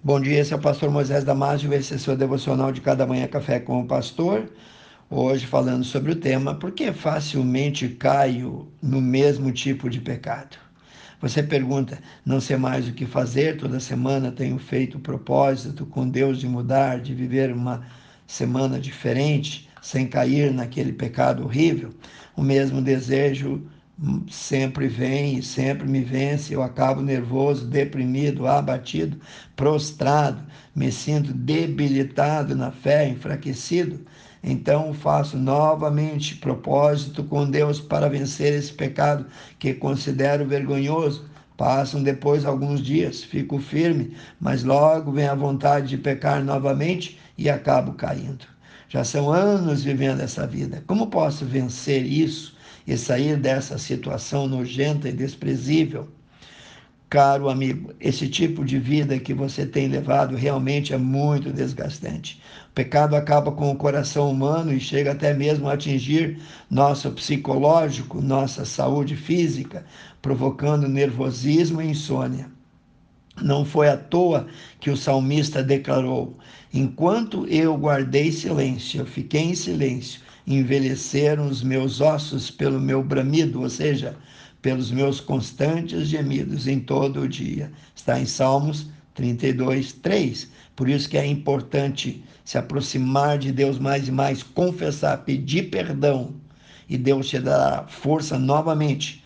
Bom dia, esse é o pastor Moisés Damásio, esse é seu devocional de cada manhã café com o pastor. Hoje falando sobre o tema Por que facilmente caio no mesmo tipo de pecado? Você pergunta, não sei mais o que fazer, toda semana tenho feito o propósito com Deus de mudar, de viver uma semana diferente, sem cair naquele pecado horrível. O mesmo desejo sempre vem e sempre me vence, eu acabo nervoso, deprimido, abatido, prostrado, me sinto debilitado na fé, enfraquecido. Então faço novamente propósito com Deus para vencer esse pecado que considero vergonhoso. Passam depois alguns dias, fico firme, mas logo vem a vontade de pecar novamente e acabo caindo. Já são anos vivendo essa vida. Como posso vencer isso? E sair dessa situação nojenta e desprezível. Caro amigo, esse tipo de vida que você tem levado realmente é muito desgastante. O pecado acaba com o coração humano e chega até mesmo a atingir nosso psicológico, nossa saúde física, provocando nervosismo e insônia. Não foi à toa que o salmista declarou: Enquanto eu guardei silêncio, eu fiquei em silêncio, envelheceram os meus ossos pelo meu bramido, ou seja, pelos meus constantes gemidos em todo o dia. Está em Salmos 32, 3. Por isso que é importante se aproximar de Deus mais e mais, confessar, pedir perdão, e Deus te dará força novamente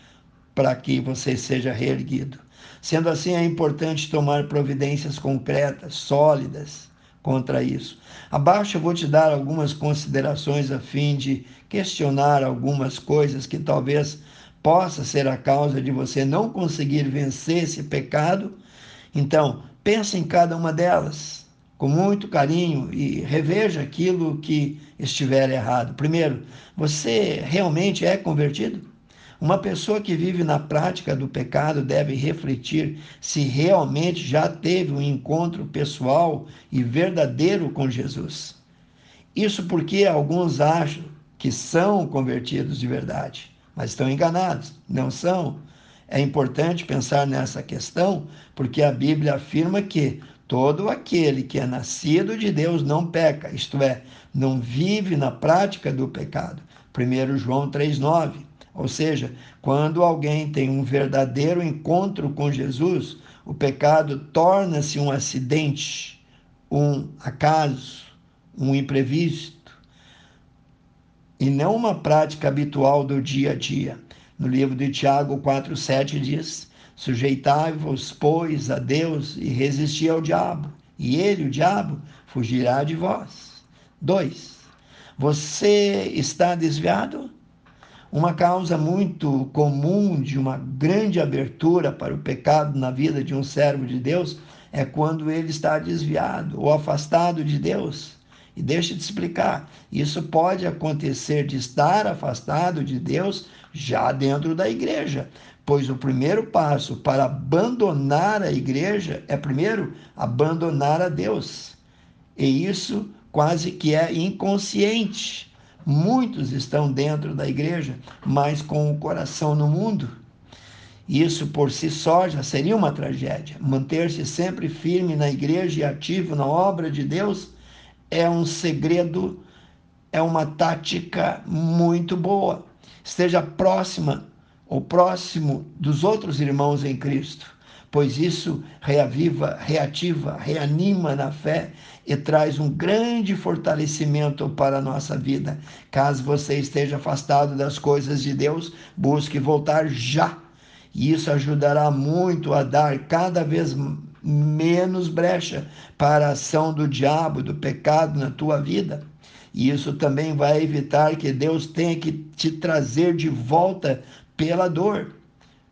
para que você seja reerguido. Sendo assim, é importante tomar providências concretas, sólidas, contra isso. Abaixo eu vou te dar algumas considerações a fim de questionar algumas coisas que talvez possa ser a causa de você não conseguir vencer esse pecado. Então, pense em cada uma delas com muito carinho e reveja aquilo que estiver errado. Primeiro, você realmente é convertido? Uma pessoa que vive na prática do pecado deve refletir se realmente já teve um encontro pessoal e verdadeiro com Jesus. Isso porque alguns acham que são convertidos de verdade, mas estão enganados, não são. É importante pensar nessa questão porque a Bíblia afirma que todo aquele que é nascido de Deus não peca, isto é, não vive na prática do pecado. 1 João 3,9. Ou seja, quando alguém tem um verdadeiro encontro com Jesus, o pecado torna-se um acidente, um acaso, um imprevisto, e não uma prática habitual do dia a dia. No livro de Tiago 4,7 diz: Sujeitai-vos, pois, a Deus e resisti ao diabo, e ele, o diabo, fugirá de vós. 2. Você está desviado? Uma causa muito comum de uma grande abertura para o pecado na vida de um servo de Deus é quando ele está desviado ou afastado de Deus. E deixa te explicar, isso pode acontecer de estar afastado de Deus já dentro da igreja, pois o primeiro passo para abandonar a igreja é primeiro abandonar a Deus. E isso quase que é inconsciente. Muitos estão dentro da igreja, mas com o coração no mundo. Isso por si só já seria uma tragédia. Manter-se sempre firme na igreja e ativo na obra de Deus é um segredo, é uma tática muito boa. Esteja próxima ou próximo dos outros irmãos em Cristo pois isso reaviva, reativa, reanima na fé e traz um grande fortalecimento para a nossa vida. Caso você esteja afastado das coisas de Deus, busque voltar já. E isso ajudará muito a dar cada vez menos brecha para a ação do diabo, do pecado na tua vida. E isso também vai evitar que Deus tenha que te trazer de volta pela dor.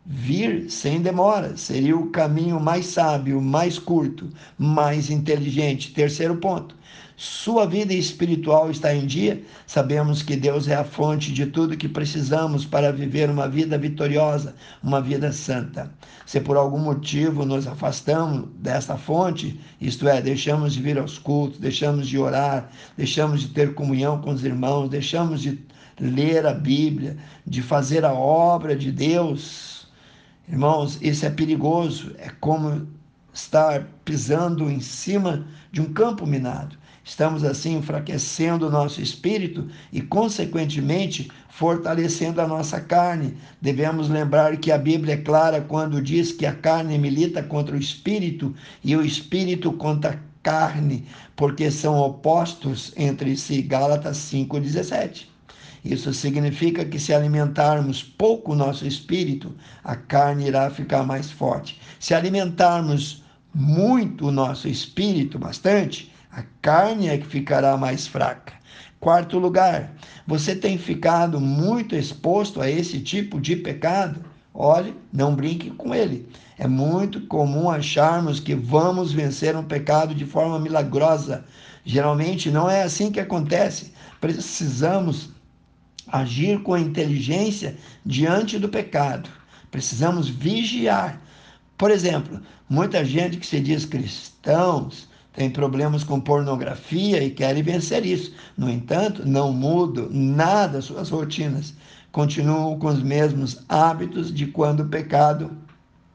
Vir sem demora seria o caminho mais sábio, mais curto, mais inteligente. Terceiro ponto. Sua vida espiritual está em dia? Sabemos que Deus é a fonte de tudo que precisamos para viver uma vida vitoriosa, uma vida santa. Se por algum motivo nos afastamos dessa fonte, isto é, deixamos de vir aos cultos, deixamos de orar, deixamos de ter comunhão com os irmãos, deixamos de ler a Bíblia, de fazer a obra de Deus, Irmãos, isso é perigoso. É como estar pisando em cima de um campo minado. Estamos assim enfraquecendo o nosso espírito e, consequentemente, fortalecendo a nossa carne. Devemos lembrar que a Bíblia é clara quando diz que a carne milita contra o espírito e o espírito contra a carne, porque são opostos entre si. Gálatas 5,17. Isso significa que se alimentarmos pouco o nosso espírito, a carne irá ficar mais forte. Se alimentarmos muito o nosso espírito, bastante, a carne é que ficará mais fraca. Quarto lugar, você tem ficado muito exposto a esse tipo de pecado? Olhe, não brinque com ele. É muito comum acharmos que vamos vencer um pecado de forma milagrosa. Geralmente não é assim que acontece. Precisamos agir com inteligência diante do pecado. Precisamos vigiar. Por exemplo, muita gente que se diz cristãos tem problemas com pornografia e querem vencer isso. No entanto, não mudam nada suas rotinas. Continuam com os mesmos hábitos de quando o pecado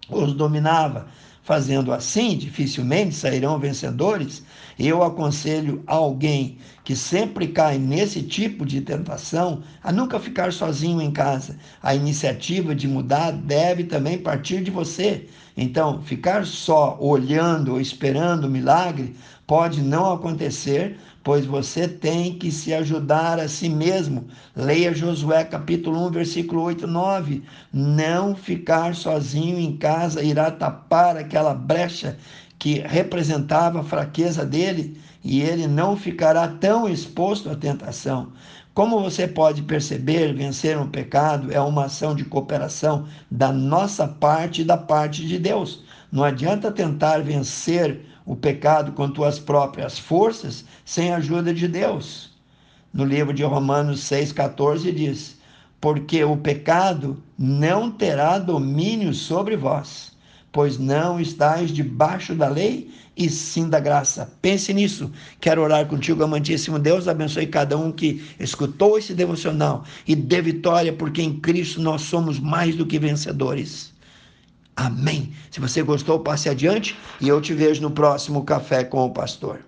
os dominava. Fazendo assim, dificilmente sairão vencedores. Eu aconselho alguém que sempre cai nesse tipo de tentação a nunca ficar sozinho em casa. A iniciativa de mudar deve também partir de você. Então, ficar só olhando ou esperando o milagre pode não acontecer, pois você tem que se ajudar a si mesmo. Leia Josué capítulo 1, versículo 8 e 9. Não ficar sozinho em casa irá tapar aquela brecha que representava a fraqueza dele e ele não ficará tão exposto à tentação. Como você pode perceber, vencer um pecado é uma ação de cooperação da nossa parte e da parte de Deus. Não adianta tentar vencer o pecado com tuas próprias forças sem a ajuda de Deus. No livro de Romanos 6,14 diz: Porque o pecado não terá domínio sobre vós pois não estáis debaixo da lei e sim da graça. Pense nisso. Quero orar contigo, amantíssimo Deus. Abençoe cada um que escutou esse devocional e dê vitória, porque em Cristo nós somos mais do que vencedores. Amém. Se você gostou, passe adiante e eu te vejo no próximo Café com o Pastor.